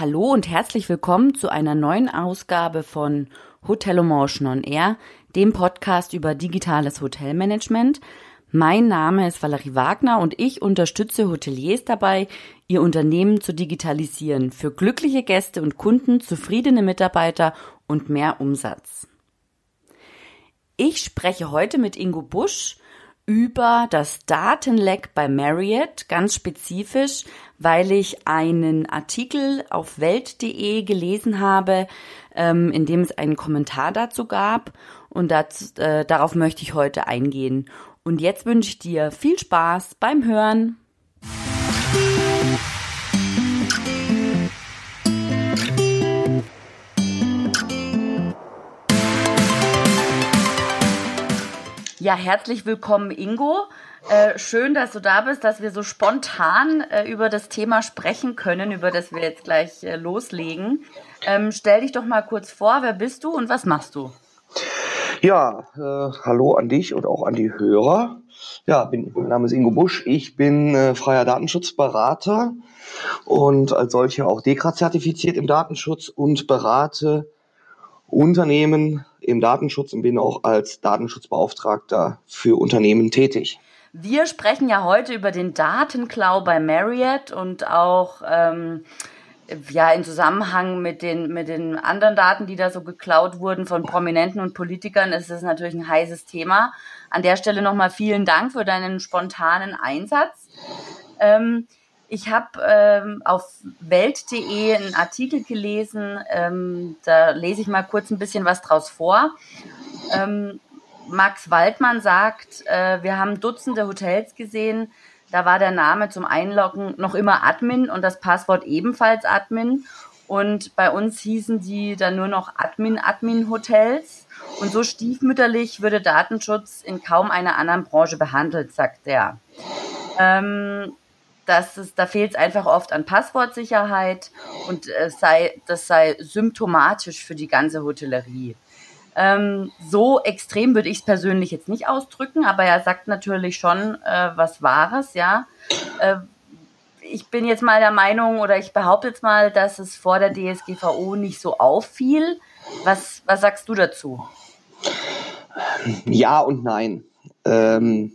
Hallo und herzlich willkommen zu einer neuen Ausgabe von Hotelomotion on Air, dem Podcast über digitales Hotelmanagement. Mein Name ist Valerie Wagner und ich unterstütze Hoteliers dabei, ihr Unternehmen zu digitalisieren für glückliche Gäste und Kunden, zufriedene Mitarbeiter und mehr Umsatz. Ich spreche heute mit Ingo Busch über das Datenleck bei Marriott, ganz spezifisch, weil ich einen Artikel auf welt.de gelesen habe, ähm, in dem es einen Kommentar dazu gab. Und das, äh, darauf möchte ich heute eingehen. Und jetzt wünsche ich dir viel Spaß beim Hören. Ja, herzlich willkommen, Ingo. Äh, schön, dass du da bist, dass wir so spontan äh, über das Thema sprechen können, über das wir jetzt gleich äh, loslegen. Ähm, stell dich doch mal kurz vor, wer bist du und was machst du? Ja, äh, hallo an dich und auch an die Hörer. Ja, bin, mein Name ist Ingo Busch. Ich bin äh, freier Datenschutzberater und als solcher auch DEKRA zertifiziert im Datenschutz und berate Unternehmen im Datenschutz und bin auch als Datenschutzbeauftragter für Unternehmen tätig. Wir sprechen ja heute über den Datenklau bei Marriott und auch ähm, ja in Zusammenhang mit den mit den anderen Daten, die da so geklaut wurden von Prominenten und Politikern, ist es natürlich ein heißes Thema. An der Stelle nochmal vielen Dank für deinen spontanen Einsatz. Ähm, ich habe ähm, auf welt.de einen Artikel gelesen, ähm, da lese ich mal kurz ein bisschen was draus vor. Ähm, Max Waldmann sagt, äh, wir haben Dutzende Hotels gesehen, da war der Name zum Einloggen noch immer Admin und das Passwort ebenfalls Admin. Und bei uns hießen die dann nur noch Admin-Admin-Hotels. Und so stiefmütterlich würde Datenschutz in kaum einer anderen Branche behandelt, sagt er. Ähm, dass es, da fehlt es einfach oft an Passwortsicherheit und äh, sei, das sei symptomatisch für die ganze Hotellerie. Ähm, so extrem würde ich es persönlich jetzt nicht ausdrücken, aber er sagt natürlich schon äh, was Wahres, ja. Äh, ich bin jetzt mal der Meinung oder ich behaupte jetzt mal, dass es vor der DSGVO nicht so auffiel. Was, was sagst du dazu? Ja und nein. Ähm,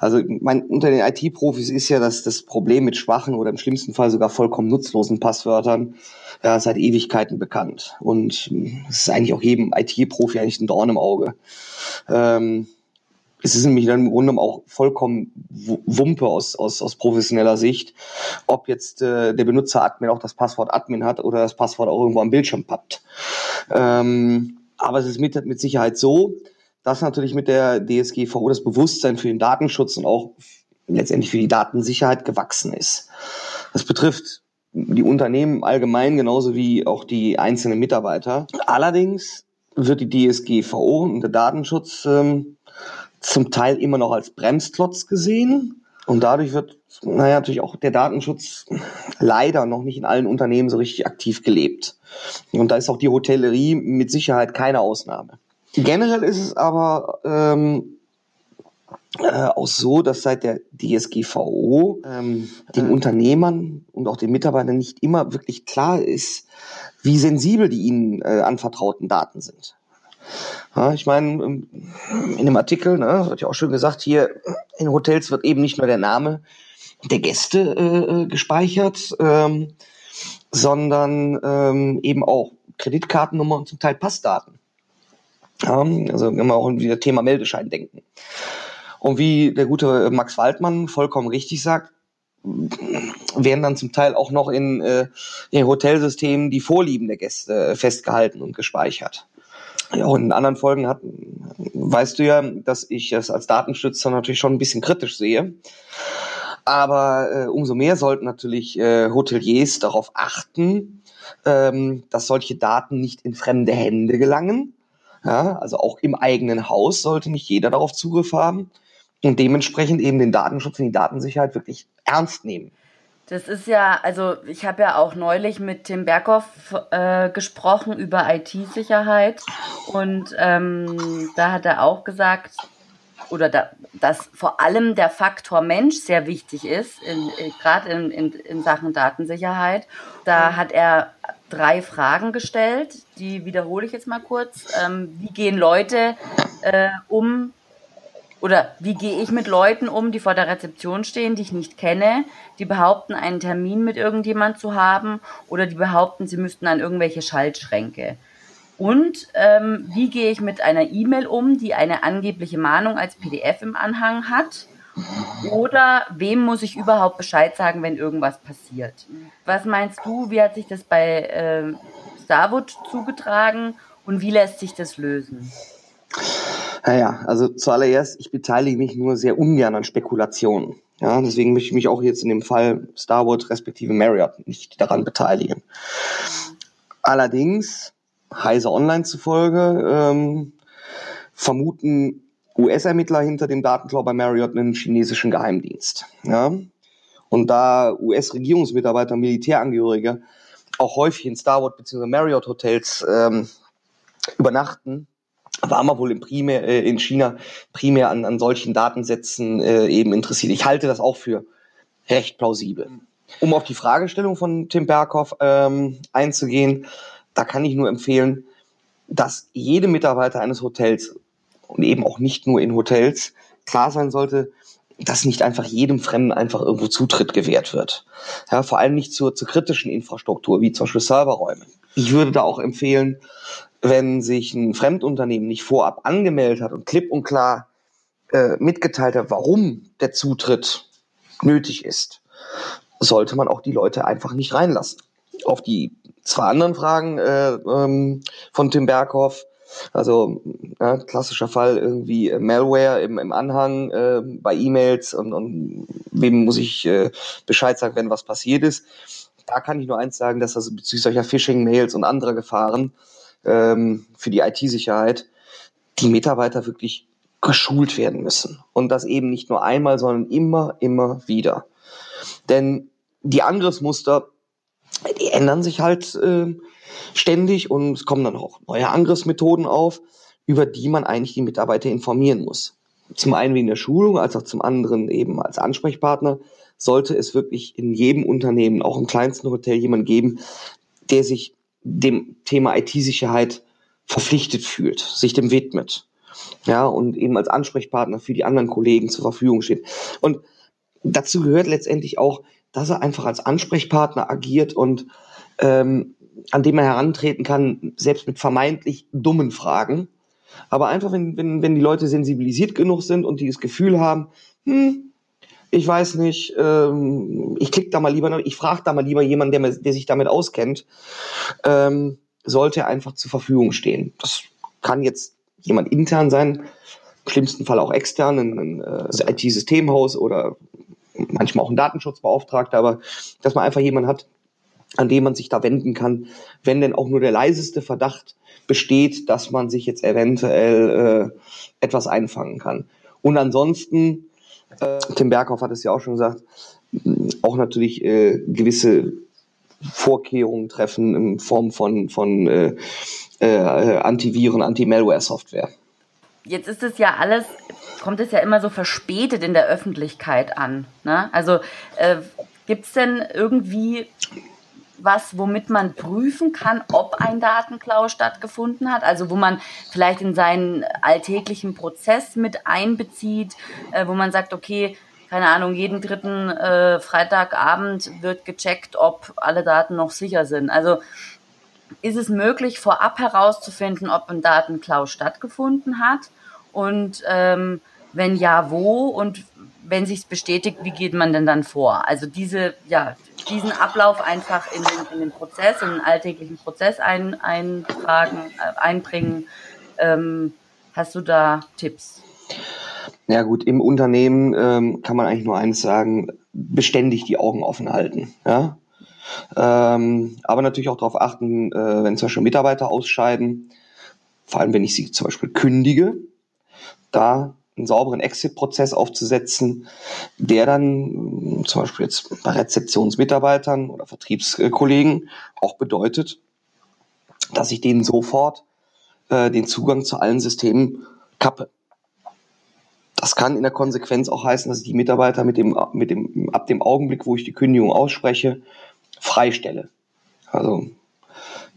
also mein, unter den IT-Profis ist ja das, das Problem mit schwachen oder im schlimmsten Fall sogar vollkommen nutzlosen Passwörtern ja, seit Ewigkeiten bekannt. Und es ist eigentlich auch jedem IT-Profi eigentlich ein Dorn im Auge. Ähm, es ist nämlich dann im Grunde auch vollkommen Wumpe aus, aus, aus professioneller Sicht, ob jetzt äh, der Benutzer Admin auch das Passwort Admin hat oder das Passwort auch irgendwo am Bildschirm pappt. Ähm, aber es ist mit, mit Sicherheit so, dass natürlich mit der DSGVO das Bewusstsein für den Datenschutz und auch letztendlich für die Datensicherheit gewachsen ist. Das betrifft die Unternehmen allgemein genauso wie auch die einzelnen Mitarbeiter. Allerdings wird die DSGVO und der Datenschutz ähm, zum Teil immer noch als Bremsklotz gesehen. Und dadurch wird, naja, natürlich auch der Datenschutz leider noch nicht in allen Unternehmen so richtig aktiv gelebt. Und da ist auch die Hotellerie mit Sicherheit keine Ausnahme. Generell ist es aber ähm, äh, auch so, dass seit der DSGVO ähm, den äh. Unternehmern und auch den Mitarbeitern nicht immer wirklich klar ist, wie sensibel die ihnen äh, anvertrauten Daten sind. Ja, ich meine, ähm, in dem Artikel, ne, wird ja auch schön gesagt, hier in Hotels wird eben nicht nur der Name der Gäste äh, äh gespeichert, ähm, sondern ähm, eben auch Kreditkartennummer und zum Teil Passdaten. Ja, also wir auch wieder Thema Meldeschein denken. Und wie der gute Max Waldmann vollkommen richtig sagt, werden dann zum Teil auch noch in, äh, in Hotelsystemen die Vorlieben der Gäste festgehalten und gespeichert. Ja, und in anderen Folgen hat, weißt du ja, dass ich es als Datenschützer natürlich schon ein bisschen kritisch sehe. Aber äh, umso mehr sollten natürlich äh, Hoteliers darauf achten, ähm, dass solche Daten nicht in fremde Hände gelangen ja, also auch im eigenen Haus sollte nicht jeder darauf Zugriff haben und dementsprechend eben den Datenschutz und die Datensicherheit wirklich ernst nehmen. Das ist ja, also ich habe ja auch neulich mit Tim Berghoff äh, gesprochen über IT-Sicherheit und ähm, da hat er auch gesagt, oder da, dass vor allem der Faktor Mensch sehr wichtig ist, in, in, gerade in, in, in Sachen Datensicherheit. Da hat er drei Fragen gestellt, die wiederhole ich jetzt mal kurz. Ähm, wie gehen Leute äh, um oder wie gehe ich mit Leuten um, die vor der Rezeption stehen, die ich nicht kenne, die behaupten, einen Termin mit irgendjemand zu haben oder die behaupten, sie müssten an irgendwelche Schaltschränke. Und ähm, wie gehe ich mit einer E-Mail um, die eine angebliche Mahnung als PDF im Anhang hat? Oder wem muss ich überhaupt Bescheid sagen, wenn irgendwas passiert? Was meinst du, wie hat sich das bei äh, Starwood zugetragen und wie lässt sich das lösen? Naja, also zuallererst, ich beteilige mich nur sehr ungern an Spekulationen. Ja, deswegen möchte ich mich auch jetzt in dem Fall Starwood respektive Marriott nicht daran beteiligen. Allerdings Heise Online zufolge ähm, vermuten US-Ermittler hinter dem Datenklau bei Marriott einen chinesischen Geheimdienst. Ja? Und da US-Regierungsmitarbeiter, Militärangehörige auch häufig in Starwood bzw. Marriott Hotels ähm, übernachten, war man wohl in, primär, äh, in China primär an, an solchen Datensätzen äh, eben interessiert. Ich halte das auch für recht plausibel. Um auf die Fragestellung von Tim Berghoff ähm, einzugehen, da kann ich nur empfehlen, dass jede Mitarbeiter eines Hotels und eben auch nicht nur in Hotels klar sein sollte, dass nicht einfach jedem Fremden einfach irgendwo Zutritt gewährt wird. Ja, vor allem nicht zur, zur kritischen Infrastruktur, wie zum Beispiel Serverräume. Ich würde da auch empfehlen, wenn sich ein Fremdunternehmen nicht vorab angemeldet hat und klipp und klar äh, mitgeteilt hat, warum der Zutritt nötig ist, sollte man auch die Leute einfach nicht reinlassen. Auf die zwei anderen Fragen äh, ähm, von Tim Berghoff, also ja, klassischer Fall irgendwie Malware im, im Anhang äh, bei E-Mails und, und wem muss ich äh, Bescheid sagen, wenn was passiert ist. Da kann ich nur eins sagen, dass also bezüglich solcher Phishing-Mails und anderer Gefahren ähm, für die IT-Sicherheit die Mitarbeiter wirklich geschult werden müssen. Und das eben nicht nur einmal, sondern immer, immer wieder. Denn die Angriffsmuster, die ändern sich halt äh, ständig und es kommen dann auch neue Angriffsmethoden auf, über die man eigentlich die Mitarbeiter informieren muss. Zum einen in der Schulung, als auch zum anderen eben als Ansprechpartner sollte es wirklich in jedem Unternehmen, auch im kleinsten Hotel, jemand geben, der sich dem Thema IT-Sicherheit verpflichtet fühlt, sich dem widmet. Ja, und eben als Ansprechpartner für die anderen Kollegen zur Verfügung steht. Und dazu gehört letztendlich auch, dass er einfach als Ansprechpartner agiert und ähm, an dem er herantreten kann, selbst mit vermeintlich dummen Fragen. Aber einfach, wenn, wenn, wenn die Leute sensibilisiert genug sind und die das Gefühl haben, hm, ich weiß nicht, ähm, ich klicke da mal lieber, ich frage da mal lieber jemanden, der, der sich damit auskennt, ähm, sollte einfach zur Verfügung stehen. Das kann jetzt jemand intern sein, im schlimmsten Fall auch extern, ein, ein äh, IT-Systemhaus oder manchmal auch ein Datenschutzbeauftragter, aber dass man einfach jemanden hat, an dem man sich da wenden kann, wenn denn auch nur der leiseste Verdacht besteht, dass man sich jetzt eventuell äh, etwas einfangen kann. Und ansonsten äh, Tim Berghoff hat es ja auch schon gesagt, auch natürlich äh, gewisse Vorkehrungen treffen in Form von, von äh, äh, Antiviren, Anti-Malware-Software. Jetzt ist es ja alles, kommt es ja immer so verspätet in der Öffentlichkeit an. Ne? Also äh, gibt es denn irgendwie was, womit man prüfen kann, ob ein Datenklau stattgefunden hat, also wo man vielleicht in seinen alltäglichen Prozess mit einbezieht, äh, wo man sagt, okay, keine Ahnung, jeden dritten äh, Freitagabend wird gecheckt, ob alle Daten noch sicher sind. Also ist es möglich, vorab herauszufinden, ob ein Datenklau stattgefunden hat? Und ähm, wenn ja, wo? Und wenn sich's bestätigt, wie geht man denn dann vor? Also diese, ja, diesen Ablauf einfach in den, in den Prozess, in den alltäglichen Prozess ein, eintragen, äh, einbringen. Ähm, hast du da Tipps? Ja gut, im Unternehmen ähm, kann man eigentlich nur eines sagen, beständig die Augen offen halten. Ja? Ähm, aber natürlich auch darauf achten, äh, wenn zum Beispiel Mitarbeiter ausscheiden, vor allem wenn ich sie zum Beispiel kündige, da einen sauberen Exit-Prozess aufzusetzen, der dann zum Beispiel jetzt bei Rezeptionsmitarbeitern oder Vertriebskollegen auch bedeutet, dass ich denen sofort äh, den Zugang zu allen Systemen kappe. Das kann in der Konsequenz auch heißen, dass ich die Mitarbeiter mit dem, mit dem, ab dem Augenblick, wo ich die Kündigung ausspreche, freistelle. Also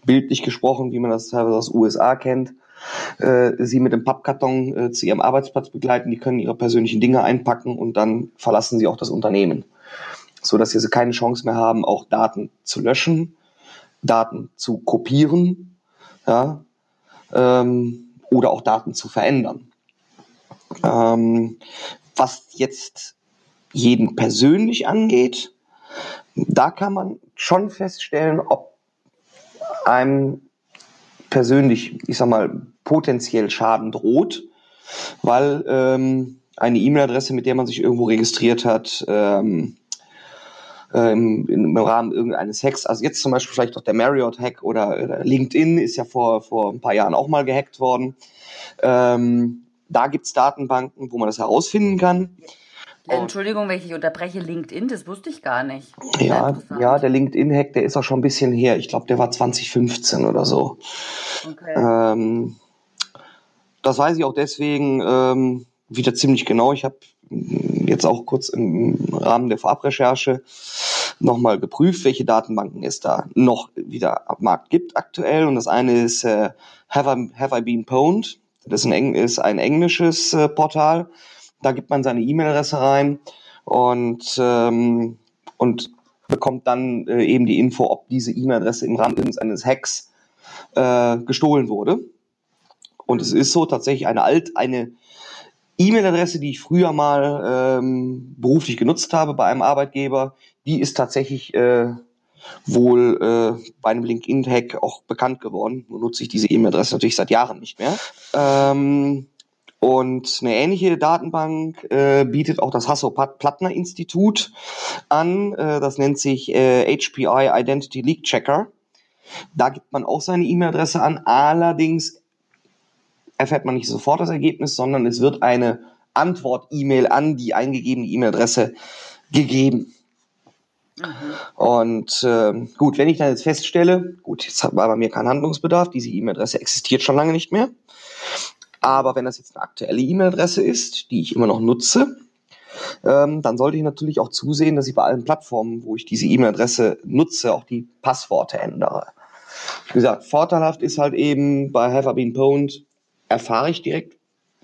bildlich gesprochen, wie man das teilweise aus USA kennt, äh, sie mit dem Pappkarton äh, zu ihrem Arbeitsplatz begleiten, die können ihre persönlichen Dinge einpacken und dann verlassen sie auch das Unternehmen, so dass sie keine Chance mehr haben, auch Daten zu löschen, Daten zu kopieren, ja, ähm, oder auch Daten zu verändern. Ähm, was jetzt jeden persönlich angeht, da kann man schon feststellen, ob einem persönlich, ich sag mal, potenziell Schaden droht, weil ähm, eine E-Mail-Adresse, mit der man sich irgendwo registriert hat, ähm, äh, im, Rahmen irgendeines Hacks, also jetzt zum Beispiel vielleicht auch der Marriott-Hack oder, oder, LinkedIn ist ja vor, vor ein paar Jahren auch mal gehackt worden. Ähm, da gibt's Datenbanken, wo man das herausfinden kann. Entschuldigung, wenn ich unterbreche, LinkedIn, das wusste ich gar nicht. Ja, ja, der LinkedIn-Hack, der ist auch schon ein bisschen her. Ich glaube, der war 2015 oder so. Okay. Ähm, das weiß ich auch deswegen ähm, wieder ziemlich genau. Ich habe jetzt auch kurz im Rahmen der Vorabrecherche nochmal geprüft, welche Datenbanken es da noch wieder am Markt gibt aktuell. Und das eine ist äh, Have, I, Have I Been Pwned? Das ist ein, ist ein englisches äh, Portal da gibt man seine E-Mail-Adresse rein und, ähm, und bekommt dann äh, eben die Info, ob diese E-Mail-Adresse im Rahmen eines Hacks äh, gestohlen wurde. Und es ist so tatsächlich eine alt, eine E-Mail-Adresse, die ich früher mal ähm, beruflich genutzt habe bei einem Arbeitgeber, die ist tatsächlich äh, wohl äh, bei einem LinkedIn-Hack auch bekannt geworden. Nur nutze ich diese E-Mail-Adresse natürlich seit Jahren nicht mehr. Ähm, und eine ähnliche Datenbank äh, bietet auch das Hasso-Plattner-Institut an. Äh, das nennt sich äh, HPI Identity Leak Checker. Da gibt man auch seine E-Mail-Adresse an. Allerdings erfährt man nicht sofort das Ergebnis, sondern es wird eine Antwort-E-Mail an die eingegebene E-Mail-Adresse gegeben. Mhm. Und äh, gut, wenn ich dann jetzt feststelle, gut, jetzt war bei mir kein Handlungsbedarf, diese E-Mail-Adresse existiert schon lange nicht mehr, aber wenn das jetzt eine aktuelle E-Mail-Adresse ist, die ich immer noch nutze, ähm, dann sollte ich natürlich auch zusehen, dass ich bei allen Plattformen, wo ich diese E-Mail-Adresse nutze, auch die Passworte ändere. Wie gesagt, vorteilhaft ist halt eben bei Have I Been Pwned, erfahre ich direkt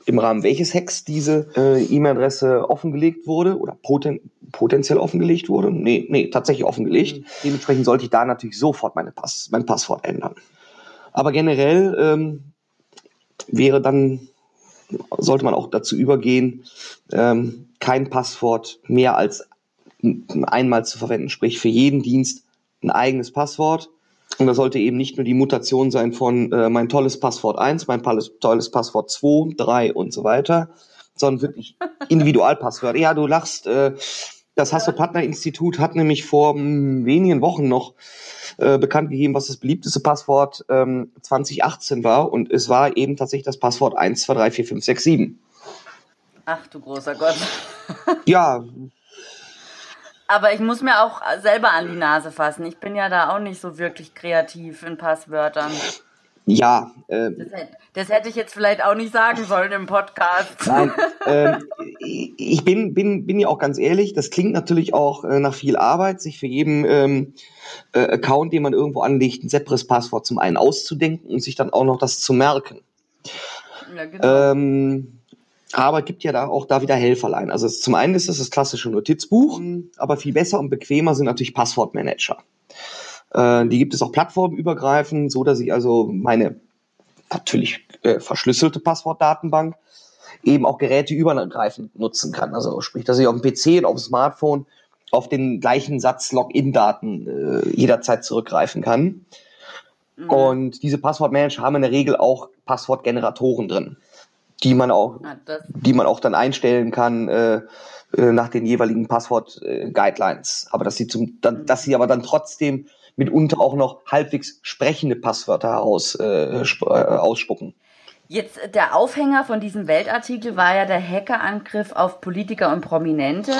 im Rahmen welches Hacks diese äh, E-Mail-Adresse offengelegt wurde oder poten potenziell offengelegt wurde. Nee, nee, tatsächlich offengelegt. Mhm. Dementsprechend sollte ich da natürlich sofort meine Pass mein Passwort ändern. Aber generell ähm, wäre dann, sollte man auch dazu übergehen, ähm, kein Passwort mehr als einmal zu verwenden. Sprich, für jeden Dienst ein eigenes Passwort. Und das sollte eben nicht nur die Mutation sein von äh, mein tolles Passwort 1, mein tolles Passwort 2, 3 und so weiter, sondern wirklich Individualpasswörter. Ja, du lachst. Äh, das Hasso-Partner-Institut hat nämlich vor hm, wenigen Wochen noch äh, bekannt gegeben, was das beliebteste Passwort ähm, 2018 war. Und es war eben tatsächlich das Passwort 12345667. Ach du großer Gott. ja. Aber ich muss mir auch selber an die Nase fassen. Ich bin ja da auch nicht so wirklich kreativ in Passwörtern. Ja. Äh, das, hätte, das, hätte, ich jetzt vielleicht auch nicht sagen sollen im Podcast. Nein, äh, ich bin, bin, bin ja auch ganz ehrlich, das klingt natürlich auch äh, nach viel Arbeit, sich für jeden ähm, äh, Account, den man irgendwo anlegt, ein separates Passwort zum einen auszudenken und sich dann auch noch das zu merken. Ja, genau. Ähm, aber gibt ja da auch da wieder Helferlein. Also zum einen ist das das klassische Notizbuch, aber viel besser und bequemer sind natürlich Passwortmanager. Äh, die gibt es auch plattformübergreifend, so dass ich also meine natürlich äh, verschlüsselte Passwortdatenbank eben auch geräteübergreifend nutzen kann. Also sprich, dass ich auf dem PC und auf dem Smartphone auf den gleichen Satz Login-Daten äh, jederzeit zurückgreifen kann. Mhm. Und diese Passwortmanager haben in der Regel auch Passwortgeneratoren drin, die man auch, ah, die man auch dann einstellen kann äh, äh, nach den jeweiligen Passwort-Guidelines. aber dass sie zum, dann, mhm. dass sie aber dann trotzdem mitunter auch noch halbwegs sprechende Passwörter heraus, äh, äh, ausspucken. Jetzt äh, der Aufhänger von diesem Weltartikel war ja der Hackerangriff auf Politiker und Prominente.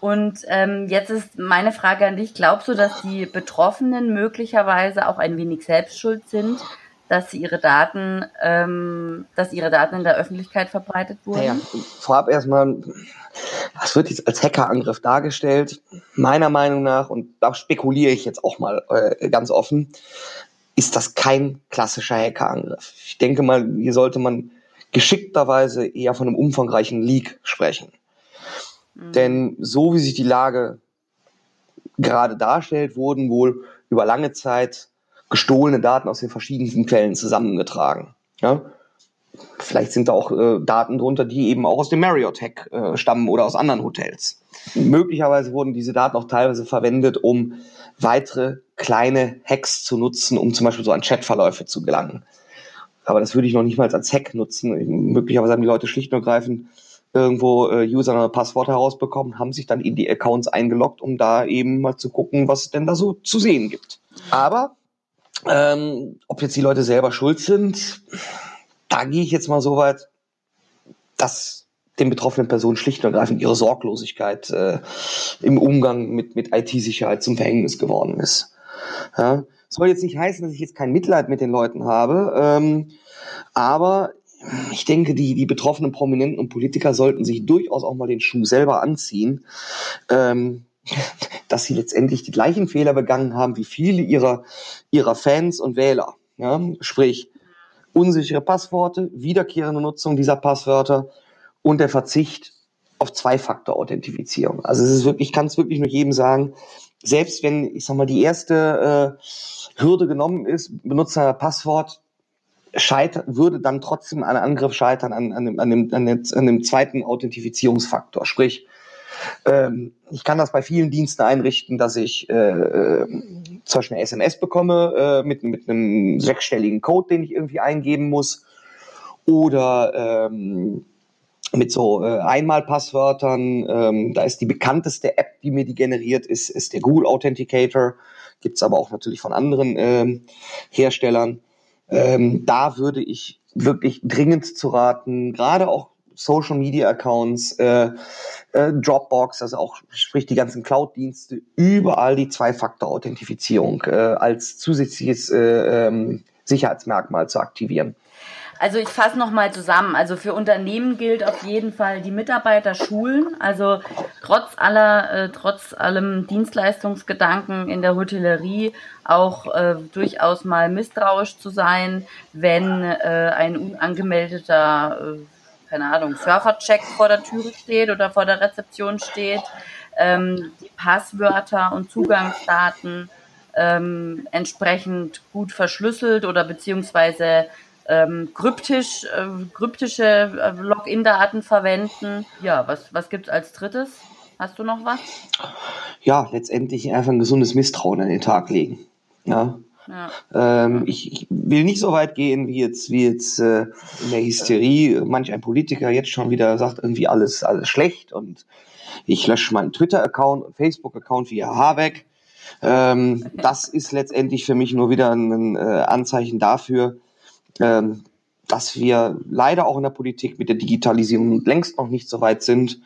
Und ähm, jetzt ist meine Frage an dich, glaubst du, dass die Betroffenen möglicherweise auch ein wenig selbstschuld sind, dass sie ihre Daten, ähm, dass ihre Daten in der Öffentlichkeit verbreitet wurden? Naja, vorab erstmal, was wird jetzt als Hackerangriff dargestellt? Meiner Meinung nach, und da spekuliere ich jetzt auch mal äh, ganz offen, ist das kein klassischer Hackerangriff. Ich denke mal, hier sollte man geschickterweise eher von einem umfangreichen Leak sprechen. Mhm. Denn so wie sich die Lage gerade darstellt, wurden wohl über lange Zeit gestohlene Daten aus den verschiedensten Quellen zusammengetragen. Ja? Vielleicht sind da auch äh, Daten drunter, die eben auch aus dem Marriott-Hack äh, stammen oder aus anderen Hotels. Möglicherweise wurden diese Daten auch teilweise verwendet, um weitere kleine Hacks zu nutzen, um zum Beispiel so an Chatverläufe zu gelangen. Aber das würde ich noch nicht mal als Hack nutzen. Möglicherweise haben die Leute schlicht und ergreifend irgendwo äh, User und Passwort herausbekommen, haben sich dann in die Accounts eingeloggt, um da eben mal zu gucken, was es denn da so zu sehen gibt. Aber ähm, ob jetzt die Leute selber schuld sind, da gehe ich jetzt mal so weit, dass den betroffenen Personen schlicht und ergreifend ihre Sorglosigkeit äh, im Umgang mit, mit IT-Sicherheit zum Verhängnis geworden ist. Ja? Soll jetzt nicht heißen, dass ich jetzt kein Mitleid mit den Leuten habe, ähm, aber ich denke, die, die betroffenen Prominenten und Politiker sollten sich durchaus auch mal den Schuh selber anziehen, ähm, dass sie letztendlich die gleichen Fehler begangen haben wie viele ihrer, ihrer Fans und Wähler. Ja? Sprich, unsichere Passworte, wiederkehrende Nutzung dieser Passwörter und der Verzicht auf Zwei-Faktor-Authentifizierung. Also es ist wirklich, ich kann es wirklich nur jedem sagen, selbst wenn, ich sag mal, die erste äh, Hürde genommen ist, Benutzer Passwort, scheitert, würde dann trotzdem ein Angriff scheitern an, an, dem, an, dem, an, dem, an dem zweiten Authentifizierungsfaktor. Sprich, ähm, ich kann das bei vielen Diensten einrichten, dass ich äh, äh zum Beispiel eine SMS bekomme äh, mit, mit einem sechsstelligen Code, den ich irgendwie eingeben muss. Oder ähm, mit so äh, Einmalpasswörtern. Ähm, da ist die bekannteste App, die mir die generiert, ist, ist der Google Authenticator. Gibt's aber auch natürlich von anderen ähm, Herstellern. Ähm, da würde ich wirklich dringend zu raten, gerade auch Social Media Accounts, äh, äh, Dropbox, also auch sprich die ganzen Cloud-Dienste, überall die Zwei-Faktor-Authentifizierung äh, als zusätzliches äh, ähm, Sicherheitsmerkmal zu aktivieren. Also ich fasse nochmal zusammen. Also für Unternehmen gilt auf jeden Fall die Mitarbeiter schulen. Also trotz aller, äh, trotz allem Dienstleistungsgedanken in der Hotellerie auch äh, durchaus mal misstrauisch zu sein, wenn äh, ein unangemeldeter, äh, keine Ahnung, Surfercheck vor der Türe steht oder vor der Rezeption steht. Ähm, die Passwörter und Zugangsdaten ähm, entsprechend gut verschlüsselt oder beziehungsweise ähm, kryptisch, äh, kryptische äh, Login-Daten verwenden. Ja, was, was gibt's als drittes? Hast du noch was? Ja, letztendlich einfach ein gesundes Misstrauen an den Tag legen. Ja. Ja. Ähm, ich, ich, will nicht so weit gehen, wie jetzt, wie jetzt äh, in der Hysterie manch ein Politiker jetzt schon wieder sagt, irgendwie alles, alles schlecht und ich lösche meinen Twitter-Account und Facebook-Account wie Habeck. Ähm, das ist letztendlich für mich nur wieder ein äh, Anzeichen dafür, ähm, dass wir leider auch in der Politik mit der Digitalisierung längst noch nicht so weit sind.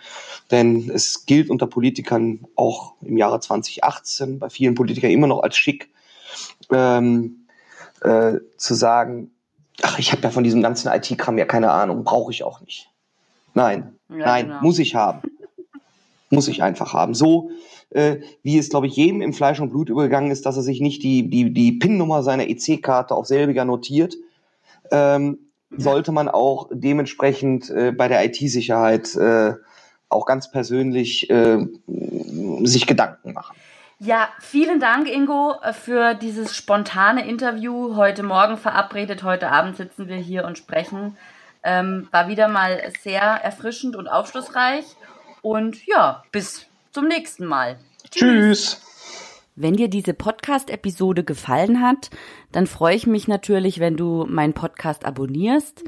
Denn es gilt unter Politikern auch im Jahre 2018 bei vielen Politikern immer noch als schick ähm, äh, zu sagen, ach, ich habe ja von diesem ganzen IT-Kram ja keine Ahnung, brauche ich auch nicht. Nein, ja, nein, genau. muss ich haben. muss ich einfach haben. So äh, wie es, glaube ich, jedem im Fleisch und Blut übergegangen ist, dass er sich nicht die, die, die PIN-Nummer seiner EC-Karte auf selbiger notiert, ähm, sollte man auch dementsprechend äh, bei der IT-Sicherheit äh, auch ganz persönlich äh, sich Gedanken machen. Ja, vielen Dank, Ingo, für dieses spontane Interview. Heute Morgen verabredet, heute Abend sitzen wir hier und sprechen. Ähm, war wieder mal sehr erfrischend und aufschlussreich. Und ja, bis zum nächsten Mal. Tschüss. Tschüss. Wenn dir diese Podcast-Episode gefallen hat, dann freue ich mich natürlich, wenn du meinen Podcast abonnierst.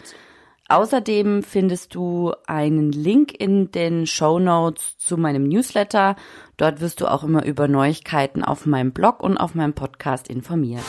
Außerdem findest du einen Link in den Show Notes zu meinem Newsletter. Dort wirst du auch immer über Neuigkeiten auf meinem Blog und auf meinem Podcast informiert.